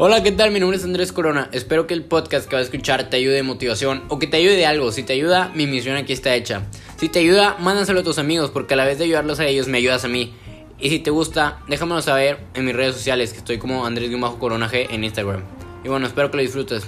Hola, ¿qué tal? Mi nombre es Andrés Corona. Espero que el podcast que vas a escuchar te ayude de motivación o que te ayude de algo. Si te ayuda, mi misión aquí está hecha. Si te ayuda, mándaselo a tus amigos porque a la vez de ayudarlos a ellos me ayudas a mí. Y si te gusta, déjamelo saber en mis redes sociales que estoy como Andrés Corona G en Instagram. Y bueno, espero que lo disfrutes.